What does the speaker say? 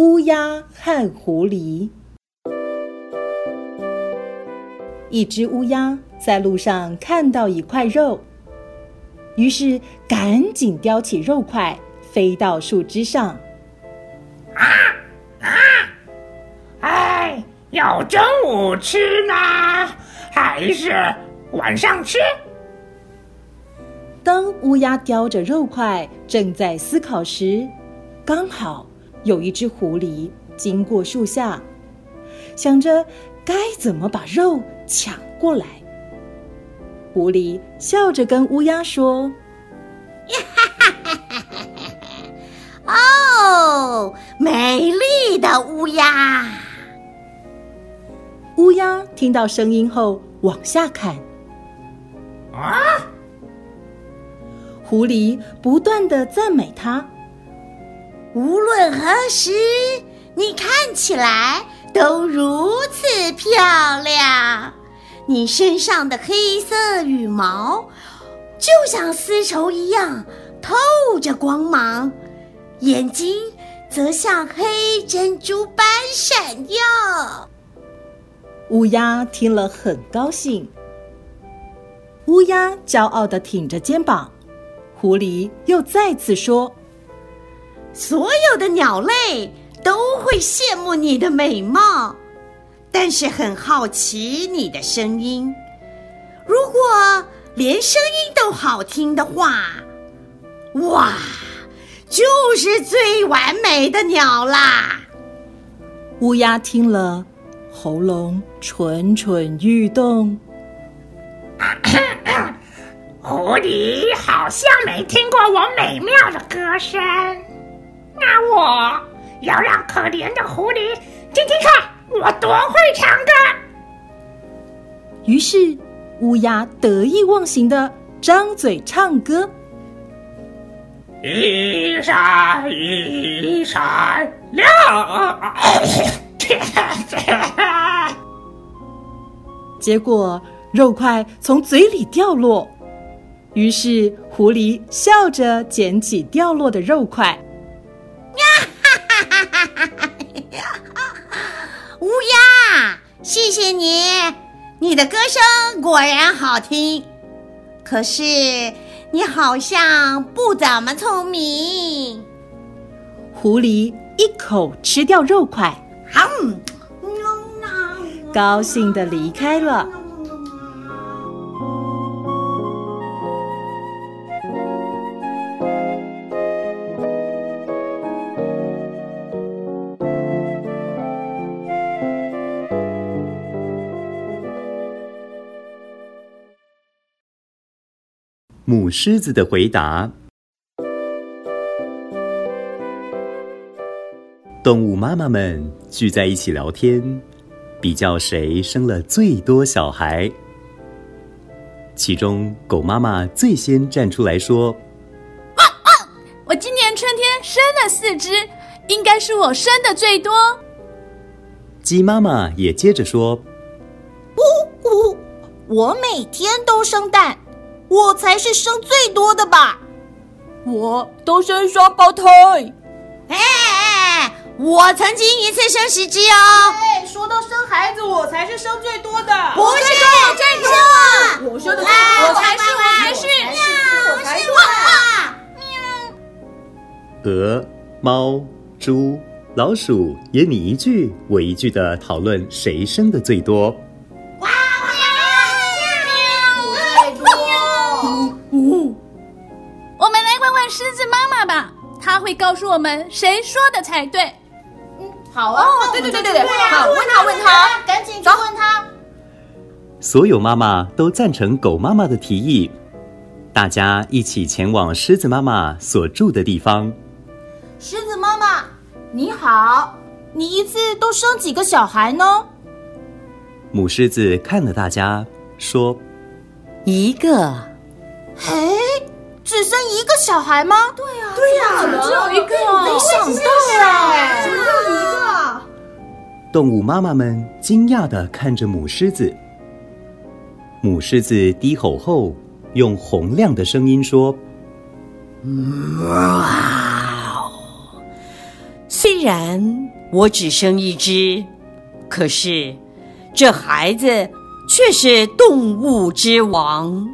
乌鸦和狐狸。一只乌鸦在路上看到一块肉，于是赶紧叼起肉块，飞到树枝上。啊啊！哎，要中午吃呢，还是晚上吃？当乌鸦叼着肉块正在思考时，刚好有一只狐狸经过树下，想着该怎么把肉抢过来。狐狸笑着跟乌鸦说：“哈哈哈哈！哦，美丽的乌鸦！”乌鸦听到声音后往下看，啊！狐狸不断的赞美它。无论何时，你看起来都如此漂亮。你身上的黑色羽毛就像丝绸一样透着光芒，眼睛则像黑珍珠般闪耀。乌鸦听了很高兴。乌鸦骄傲地挺着肩膀。狐狸又再次说：“所有的鸟类都会羡慕你的美貌，但是很好奇你的声音。如果连声音都好听的话，哇，就是最完美的鸟啦！”乌鸦听了，喉咙蠢蠢欲动。狐狸好像没听过我美妙的歌声，那我要让可怜的狐狸听听看我多会唱歌。于是乌鸦得意忘形的张嘴唱歌：一闪一闪亮，结果肉块从嘴里掉落。于是，狐狸笑着捡起掉落的肉块。呀哈哈哈！乌鸦，谢谢你，你的歌声果然好听。可是，你好像不怎么聪明。狐狸一口吃掉肉块，哼，高兴的离开了。母狮子的回答：动物妈妈们聚在一起聊天，比较谁生了最多小孩。其中，狗妈妈最先站出来说：“啊啊！我今年春天生了四只，应该是我生的最多。”鸡妈妈也接着说：“呜呜，我每天都生蛋。”我才是生最多的吧？我都生双胞胎。哎哎，我曾经一次生十只哦。哎，说到生孩子，我才是生最多的。不是，站住！我生的最多，我才是，我才是，我才是。哇！鹅、猫、猪、老鼠也你一句我一句的讨论谁生的最多。他会告诉我们谁说的才对。嗯，好啊，哦、对对对对对，好，问他问他，赶紧去问他。所有妈妈都赞成狗妈妈的提议，大家一起前往狮子妈妈所住的地方。狮子妈妈，你好，你一次都生几个小孩呢？母狮子看了大家，说：“一个。”嘿。一个小孩吗？对呀，对呀，怎么只有一个？没想到啊，怎么只有一个？动物妈妈们惊讶的看着母狮子。母狮子低吼后，用洪亮的声音说：“哇哦，虽然我只生一只，可是这孩子却是动物之王。